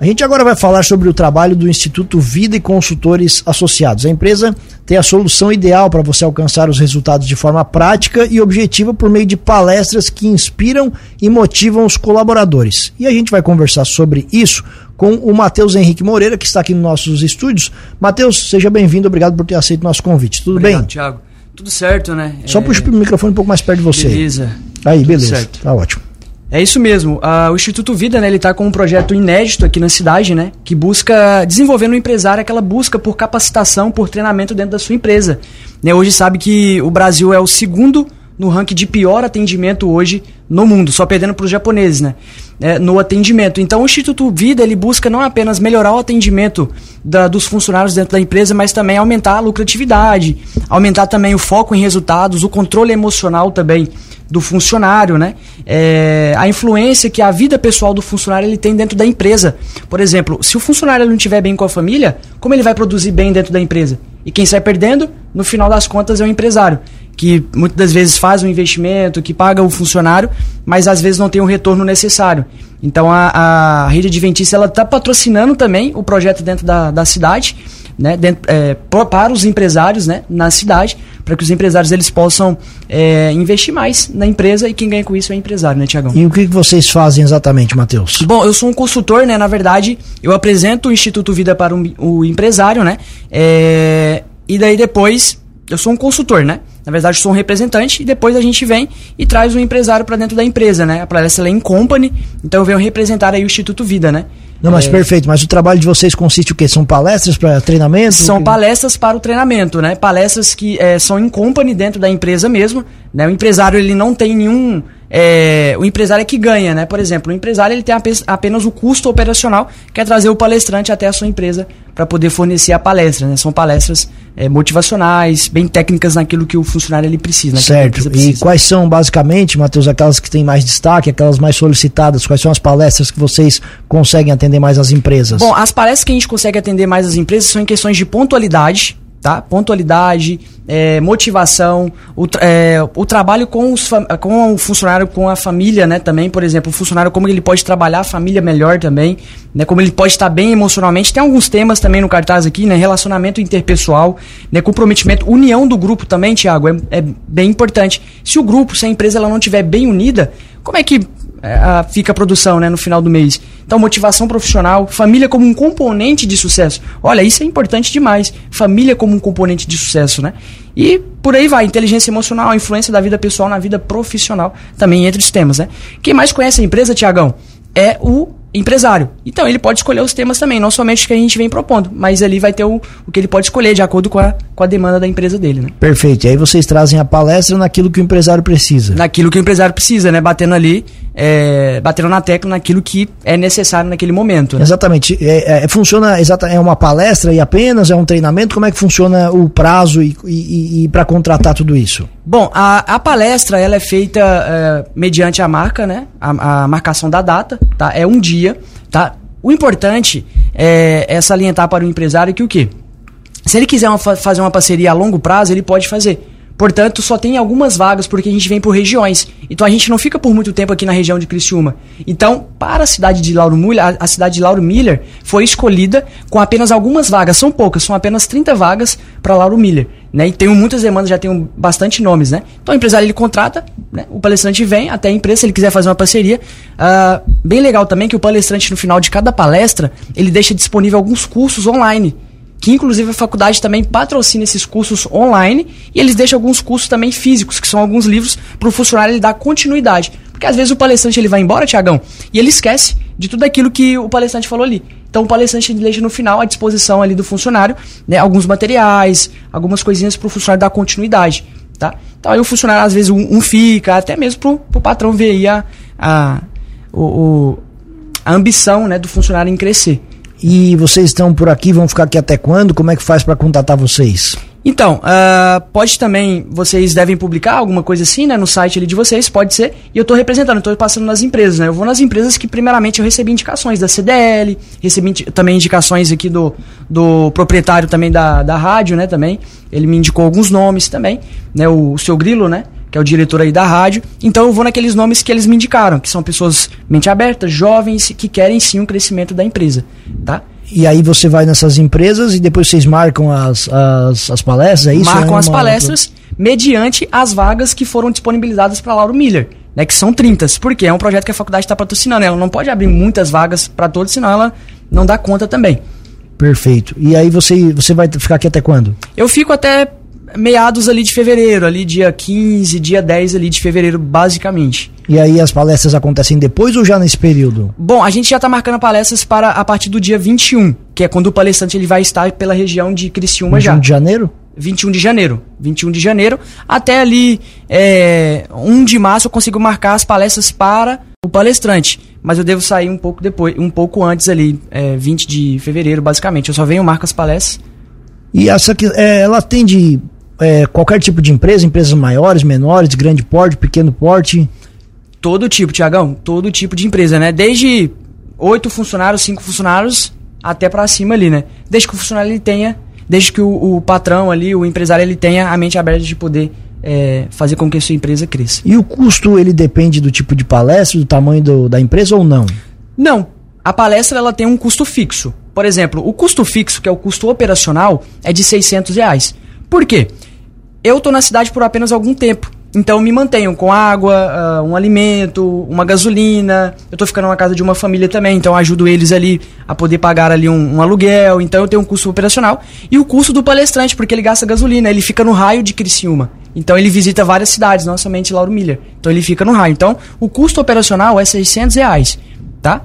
A gente agora vai falar sobre o trabalho do Instituto Vida e Consultores Associados. A empresa tem a solução ideal para você alcançar os resultados de forma prática e objetiva por meio de palestras que inspiram e motivam os colaboradores. E a gente vai conversar sobre isso com o Matheus Henrique Moreira, que está aqui nos nossos estúdios. Matheus, seja bem-vindo, obrigado por ter aceito o nosso convite. Tudo obrigado, bem? Thiago. Tudo certo, né? Só é... puxa o microfone um pouco mais perto de você. Beleza. Aí, Tudo beleza. Certo. Tá ótimo. É isso mesmo. Uh, o Instituto Vida, né, ele está com um projeto inédito aqui na cidade, né, que busca desenvolver no empresário aquela busca por capacitação, por treinamento dentro da sua empresa. Né, hoje sabe que o Brasil é o segundo no ranking de pior atendimento hoje no mundo, só perdendo para os japoneses, né? É, no atendimento. Então, o Instituto Vida ele busca não apenas melhorar o atendimento da, dos funcionários dentro da empresa, mas também aumentar a lucratividade, aumentar também o foco em resultados, o controle emocional também do funcionário, né? É, a influência que a vida pessoal do funcionário ele tem dentro da empresa. Por exemplo, se o funcionário não estiver bem com a família, como ele vai produzir bem dentro da empresa? E quem sai perdendo, no final das contas, é o empresário, que muitas das vezes faz um investimento, que paga o funcionário, mas às vezes não tem o retorno necessário. Então a, a rede adventista está patrocinando também o projeto dentro da, da cidade né, dentro, é, para os empresários né, na cidade, para que os empresários eles possam é, investir mais na empresa e quem ganha com isso é o empresário, né, Tiagão? E o que vocês fazem exatamente, Matheus? Bom, eu sou um consultor, né? Na verdade, eu apresento o Instituto Vida para o, o empresário, né? É, e daí depois eu sou um consultor, né? Na verdade, sou um representante e depois a gente vem e traz um empresário para dentro da empresa, né? A Palestra em Company, então eu venho representar aí o Instituto Vida, né? Não, mas é... perfeito. Mas o trabalho de vocês consiste o quê? São palestras para treinamento? São palestras para o treinamento, né? Palestras que é, são em company dentro da empresa mesmo. Né? O empresário ele não tem nenhum é, o empresário é que ganha, né? Por exemplo, o empresário ele tem apenas o custo operacional, que é trazer o palestrante até a sua empresa para poder fornecer a palestra, né? São palestras é, motivacionais, bem técnicas naquilo que o funcionário ele precisa. Certo. Precisa. E quais são, basicamente, Matheus, aquelas que têm mais destaque, aquelas mais solicitadas? Quais são as palestras que vocês conseguem atender mais as empresas? Bom, as palestras que a gente consegue atender mais as empresas são em questões de pontualidade, tá? Pontualidade, é, motivação, o, é, o trabalho com, os, com o funcionário, com a família, né? Também, por exemplo, o funcionário, como ele pode trabalhar a família melhor também, né? Como ele pode estar bem emocionalmente. Tem alguns temas também no cartaz aqui, né? Relacionamento interpessoal, né? Comprometimento, união do grupo também, Tiago, é, é bem importante. Se o grupo, se a empresa ela não estiver bem unida, como é que é, fica a produção né, no final do mês. Então, motivação profissional, família como um componente de sucesso. Olha, isso é importante demais. Família como um componente de sucesso, né? E por aí vai, inteligência emocional, a influência da vida pessoal na vida profissional, também entre os temas, né? Quem mais conhece a empresa, Tiagão, é o empresário. Então ele pode escolher os temas também, não somente o que a gente vem propondo, mas ali vai ter o, o que ele pode escolher de acordo com a, com a demanda da empresa dele, né? Perfeito. E aí vocês trazem a palestra naquilo que o empresário precisa. Naquilo que o empresário precisa, né? Batendo ali, é, batendo na tecla naquilo que é necessário naquele momento. Né? Exatamente. É, é, funciona exata, é uma palestra e apenas é um treinamento? Como é que funciona o prazo e, e, e para contratar tudo isso? Bom, a, a palestra ela é feita é, mediante a marca, né? A, a marcação da data, tá? É um dia tá? O importante é, é salientar para o empresário que o quê? Se ele quiser uma, fazer uma parceria a longo prazo, ele pode fazer. Portanto, só tem algumas vagas porque a gente vem por regiões. Então a gente não fica por muito tempo aqui na região de Criciúma. Então, para a cidade de Lauro Miller, a, a cidade de Lauro Miller foi escolhida com apenas algumas vagas. São poucas, são apenas 30 vagas para Lauro Miller. Né? E tem muitas demandas, já tem bastante nomes, né? Então o empresário ele contrata, né? o palestrante vem até a empresa, se ele quiser fazer uma parceria. Uh, bem legal também que o palestrante, no final de cada palestra, ele deixa disponível alguns cursos online que inclusive a faculdade também patrocina esses cursos online e eles deixam alguns cursos também físicos, que são alguns livros para o funcionário ele dar continuidade. Porque às vezes o palestrante ele vai embora, Tiagão, e ele esquece de tudo aquilo que o palestrante falou ali. Então o palestrante deixa no final à disposição ali do funcionário, né, alguns materiais, algumas coisinhas para o funcionário dar continuidade, tá? Então aí o funcionário às vezes um, um fica, até mesmo para o patrão ver aí a, a, o, a ambição né, do funcionário em crescer. E vocês estão por aqui, vão ficar aqui até quando? Como é que faz para contatar vocês? Então, uh, pode também, vocês devem publicar alguma coisa assim, né, no site ali de vocês, pode ser, e eu estou representando, estou passando nas empresas, né, eu vou nas empresas que primeiramente eu recebi indicações da CDL, recebi também indicações aqui do, do proprietário também da, da rádio, né, também, ele me indicou alguns nomes também, né, o, o seu Grilo, né, que é o diretor aí da rádio. Então eu vou naqueles nomes que eles me indicaram, que são pessoas mente aberta, jovens, que querem sim um crescimento da empresa, tá? E aí você vai nessas empresas e depois vocês marcam as, as, as palestras, é isso? Marcam é as palestras mediante as vagas que foram disponibilizadas para Lauro Miller, né, que são 30. Porque é um projeto que a faculdade está patrocinando. Ela não pode abrir muitas vagas para todos, senão ela não dá conta também. Perfeito. E aí você, você vai ficar aqui até quando? Eu fico até meados ali de fevereiro, ali dia 15, dia 10 ali de fevereiro, basicamente. E aí as palestras acontecem depois ou já nesse período? Bom, a gente já está marcando palestras para a partir do dia 21, que é quando o palestrante ele vai estar pela região de Criciúma 21 já. de janeiro? 21 de janeiro. 21 de janeiro. Até ali, é, 1 de março, eu consigo marcar as palestras para o palestrante. Mas eu devo sair um pouco depois, um pouco antes ali, é, 20 de fevereiro, basicamente. Eu só venho, marco as palestras. E essa que é, ela atende é, qualquer tipo de empresa, empresas maiores, menores, de grande porte, pequeno porte? Todo tipo, Tiagão. Todo tipo de empresa, né? Desde oito funcionários, cinco funcionários, até para cima ali, né? Desde que o funcionário ele tenha, desde que o, o patrão ali, o empresário, ele tenha a mente aberta de poder é, fazer com que a sua empresa cresça. E o custo, ele depende do tipo de palestra, do tamanho do, da empresa ou não? Não. A palestra, ela tem um custo fixo. Por exemplo, o custo fixo, que é o custo operacional, é de 600 reais. Por quê? Eu tô na cidade por apenas algum tempo. Então me mantenho com água, uh, um alimento, uma gasolina. Eu tô ficando na casa de uma família também, então ajudo eles ali a poder pagar ali um, um, aluguel. Então eu tenho um custo operacional e o custo do palestrante, porque ele gasta gasolina, ele fica no raio de Criciúma. Então ele visita várias cidades, não somente Lauro Miller. Então ele fica no raio. Então o custo operacional é 600 reais, tá?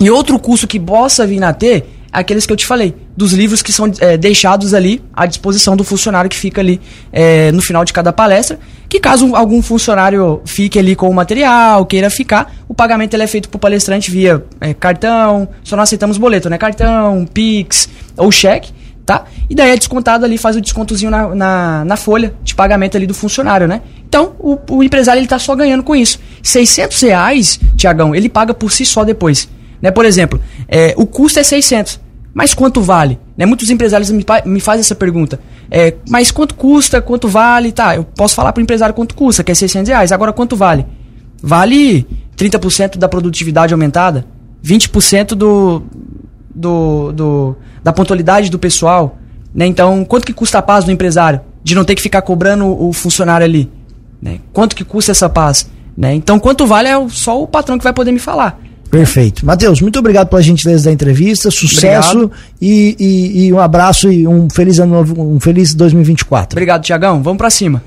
E outro custo que possa vir a ter aqueles que eu te falei, dos livros que são é, deixados ali à disposição do funcionário que fica ali é, no final de cada palestra. Que caso algum funcionário fique ali com o material, queira ficar, o pagamento ele é feito para o palestrante via é, cartão, só não aceitamos boleto, né? Cartão, Pix ou cheque, tá? E daí é descontado ali, faz o descontozinho na, na, na folha de pagamento ali do funcionário, né? Então, o, o empresário ele tá só ganhando com isso. 600 reais, Tiagão, ele paga por si só depois. Né? Por exemplo, é, o custo é 600. Mas quanto vale? Né? Muitos empresários me, me fazem essa pergunta. É, mas quanto custa? Quanto vale? Tá, eu posso falar para o empresário quanto custa, que é 600 reais. Agora, quanto vale? Vale 30% da produtividade aumentada? 20% do, do, do, da pontualidade do pessoal? Né? Então, quanto que custa a paz do empresário? De não ter que ficar cobrando o funcionário ali? Né? Quanto que custa essa paz? Né? Então, quanto vale é só o patrão que vai poder me falar. Perfeito. Matheus, muito obrigado pela gentileza da entrevista, sucesso e, e, e, um abraço e um feliz ano novo, um feliz 2024. Obrigado, Tiagão. Vamos para cima.